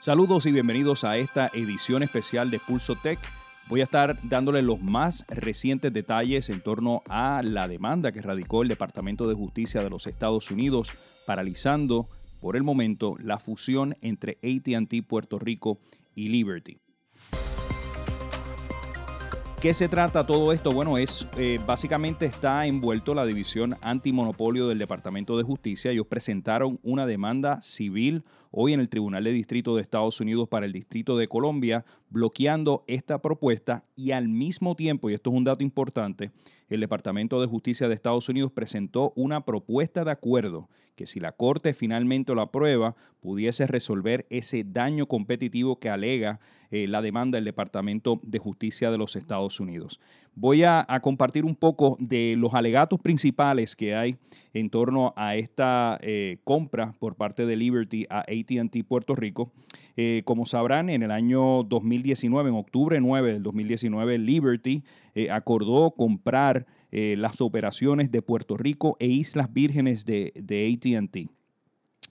Saludos y bienvenidos a esta edición especial de Pulso Tech. Voy a estar dándole los más recientes detalles en torno a la demanda que radicó el Departamento de Justicia de los Estados Unidos, paralizando por el momento la fusión entre ATT Puerto Rico y Liberty. ¿Qué se trata todo esto? Bueno, es eh, básicamente está envuelto la división antimonopolio del Departamento de Justicia. Ellos presentaron una demanda civil hoy en el Tribunal de Distrito de Estados Unidos para el Distrito de Colombia, bloqueando esta propuesta y al mismo tiempo, y esto es un dato importante, el Departamento de Justicia de Estados Unidos presentó una propuesta de acuerdo que si la Corte finalmente lo aprueba, pudiese resolver ese daño competitivo que alega eh, la demanda del Departamento de Justicia de los Estados Unidos. Voy a, compartir un poco de los alegatos principales que hay en torno a esta eh, compra por parte de Liberty a ATT Puerto Rico. Eh, como sabrán, en el año 2019, en octubre 9 del 2019, Liberty acordó comprar eh, las operaciones de Puerto Rico e Islas Vírgenes de, ATT.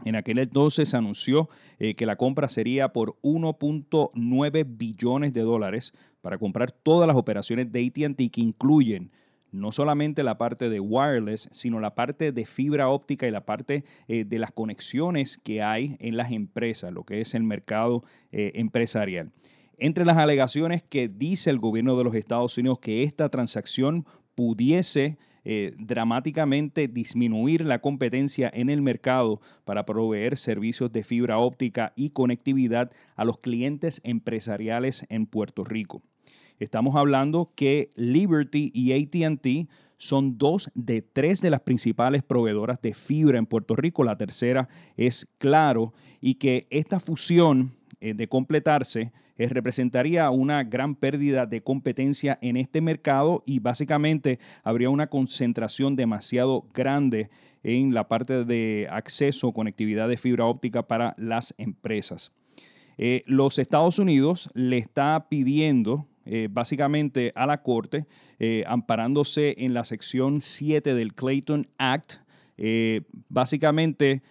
En aquel entonces se anunció eh, que la compra sería por 1.9 billones de dólares para comprar todas las operaciones de ATT que incluyen no solamente la parte de wireless, sino la parte de fibra óptica y la parte eh, de las conexiones que hay en las empresas, lo que es el mercado empresarial. Entre las alegaciones que dice el gobierno de los Estados Unidos que esta transacción pudiese eh, dramáticamente disminuir la competencia en el mercado para proveer servicios de fibra óptica y conectividad a los clientes empresariales en Puerto Rico. Estamos hablando que Liberty y ATT son dos de tres de las principales proveedoras de fibra en Puerto Rico. La tercera es Claro y que esta fusión eh, de completarse eh, representaría una gran pérdida de competencia en este mercado y básicamente habría una concentración demasiado grande en la parte de acceso, conectividad de fibra óptica para las empresas. Eh, los Estados Unidos le está pidiendo eh, básicamente a la Corte, amparándose en la sección 7 del Clayton Act, básicamente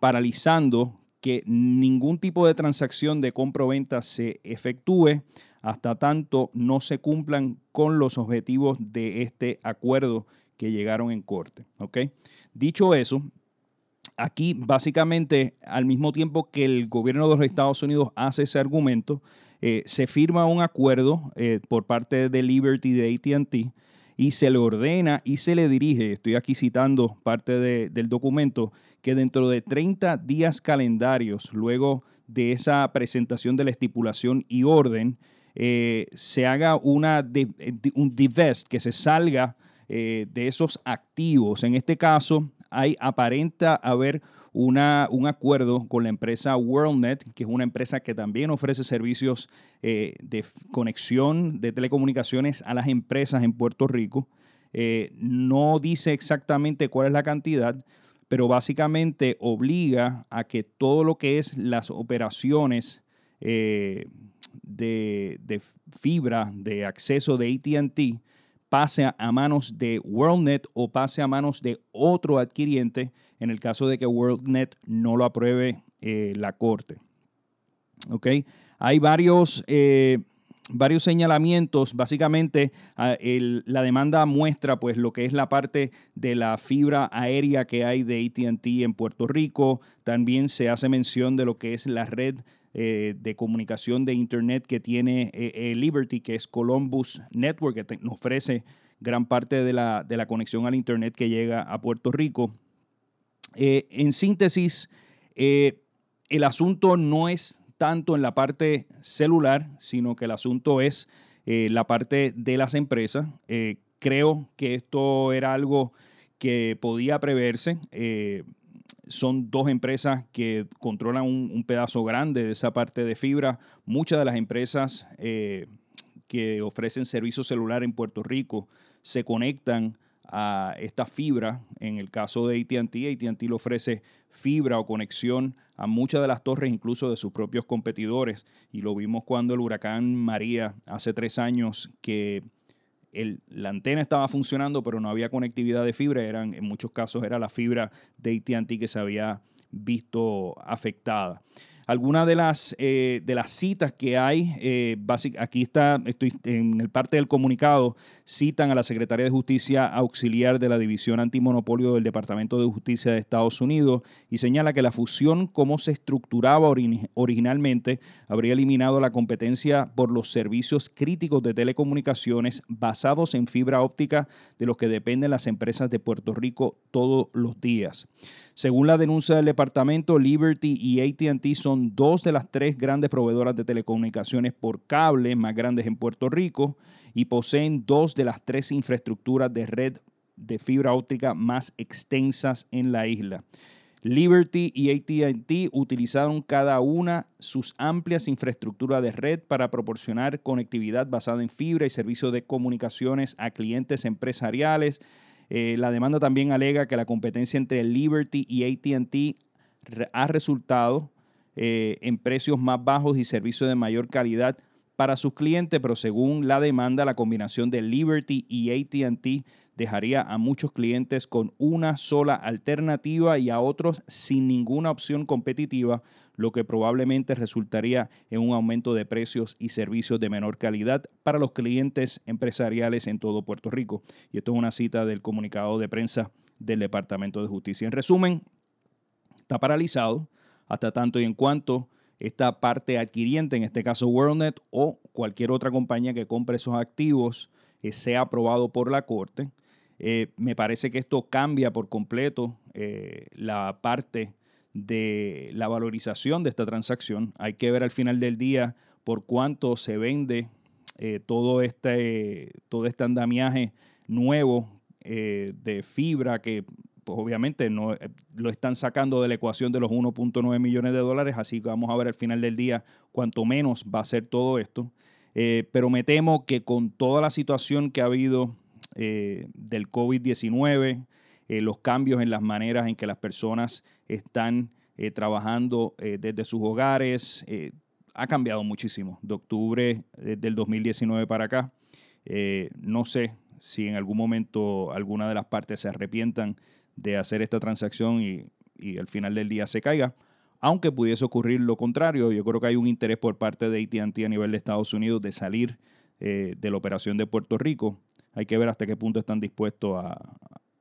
paralizando que ningún tipo de transacción de compra o venta se efectúe hasta tanto no se cumplan con los objetivos de este acuerdo que llegaron en corte. Dicho eso, aquí básicamente al mismo tiempo que el gobierno de los Estados Unidos hace ese argumento, eh, se firma un acuerdo eh, por parte de Liberty de ATT y se le ordena y se le dirige, estoy aquí citando parte del documento, que dentro de 30 días calendarios, luego de esa presentación de la estipulación y orden, eh, se haga una un divest, que se salga de esos activos. En este caso, hay aparenta haber un acuerdo con la empresa WorldNet, que es una empresa que también ofrece servicios eh, de conexión de telecomunicaciones a las empresas en Puerto Rico. Eh, no dice exactamente cuál es la cantidad, pero básicamente obliga a que todo lo que es las operaciones eh, de, de, fibra, de acceso de ATT, pase a, manos de WorldNet o pase a manos de otro adquiriente en el caso de que WorldNet no lo apruebe eh, la Corte. ¿Ok? Hay varios, eh, varios señalamientos. Básicamente, ah, la demanda muestra pues, lo que es la parte de la fibra aérea que hay de ATT en Puerto Rico. También se hace mención de lo que es la red eh, de comunicación de Internet que tiene eh, eh, Liberty, que es Columbus Network, que nos ofrece gran parte de la, de la, conexión al Internet que llega a Puerto Rico. en síntesis, el asunto no es tanto en la parte celular, sino que el asunto es la parte de las empresas. creo que esto era algo que podía preverse son dos empresas que controlan un, pedazo grande de esa parte de fibra. Muchas de las empresas eh, que ofrecen servicio celular en Puerto Rico se conectan a esta fibra. En el caso de ATT, ATT le ofrece fibra o conexión a muchas de las torres, incluso de sus propios competidores. Y lo vimos cuando el huracán María hace tres años que la antena estaba funcionando, pero no había conectividad de fibra. Eran, en muchos casos era la fibra de ATT que se había visto afectada. Algunas de las, eh, de las citas que hay, eh, aquí está, estoy en el parte del comunicado, citan a la Secretaría de Justicia Auxiliar de la División Antimonopolio del Departamento de Justicia de Estados Unidos y señala que la fusión como se estructuraba originalmente habría eliminado la competencia por los servicios críticos de telecomunicaciones basados en fibra óptica de los que dependen las empresas de Puerto Rico todos los días. Según la denuncia del departamento, Liberty y ATT son dos de las tres grandes proveedoras de telecomunicaciones por cable más grandes en Puerto Rico y poseen dos de las tres infraestructuras de red de fibra óptica más extensas en la isla. Liberty y ATT utilizaron cada una sus amplias infraestructuras de red para proporcionar conectividad basada en fibra y servicios de comunicaciones a clientes empresariales eh, la demanda también alega que la competencia entre Liberty y ATT ha resultado eh, en precios más bajos y servicios de mayor calidad para sus clientes, pero según la demanda, la combinación de Liberty y ATT dejaría a muchos clientes con una sola alternativa y a otros sin ninguna opción competitiva, lo que probablemente resultaría en un aumento de precios y servicios de menor calidad para los clientes empresariales en todo Puerto Rico. Y esto es una cita del comunicado de prensa del Departamento de Justicia. En resumen, está paralizado hasta tanto y en cuanto esta parte adquiriente, en este caso WorldNet o cualquier otra compañía que compre esos activos, eh, sea aprobado por la Corte. Eh, me parece que esto cambia por completo eh, la parte de la valorización de esta transacción. Hay que ver al final del día por cuánto se vende todo, este, todo este andamiaje nuevo de fibra que pues obviamente no, eh, lo están sacando de la ecuación de los 1.9 millones de dólares, así que vamos a ver al final del día cuánto menos va a ser todo esto. pero me temo que con toda la situación que ha habido del COVID-19, eh, los cambios en las maneras en que las personas están eh, trabajando eh, desde sus hogares. ha cambiado muchísimo de octubre del 2019 para acá. no sé si en algún momento alguna de las partes se arrepientan de hacer esta transacción y, y al final del día se caiga. Aunque pudiese ocurrir lo contrario, yo creo que hay un interés por parte de ATT a nivel de Estados Unidos de salir de la operación de Puerto Rico. Hay que ver hasta qué punto están dispuestos a,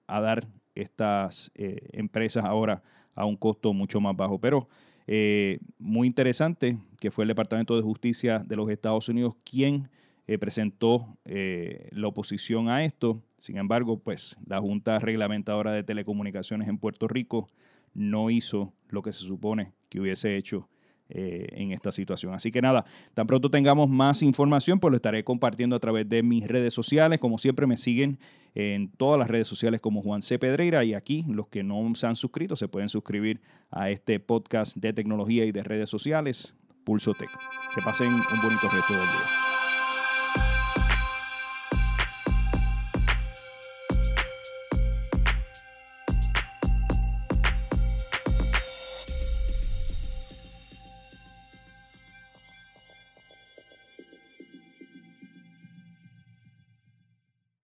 a dar estas eh, empresas ahora a un costo mucho más bajo. Pero eh, muy interesante que fue el Departamento de Justicia de los Estados Unidos quien eh, presentó la oposición a esto. Sin embargo, pues la Junta Reglamentadora de Telecomunicaciones en Puerto Rico no hizo lo que se supone que hubiese hecho eh, en esta situación. Así que nada, tan pronto tengamos más información, pues lo estaré compartiendo a través de mis redes sociales. Como siempre, me siguen en todas las redes sociales como Juan C. Pedreira y aquí los que no se han suscrito se pueden suscribir a este podcast de tecnología y de redes sociales, Pulso Tech. Que pasen un bonito resto del día.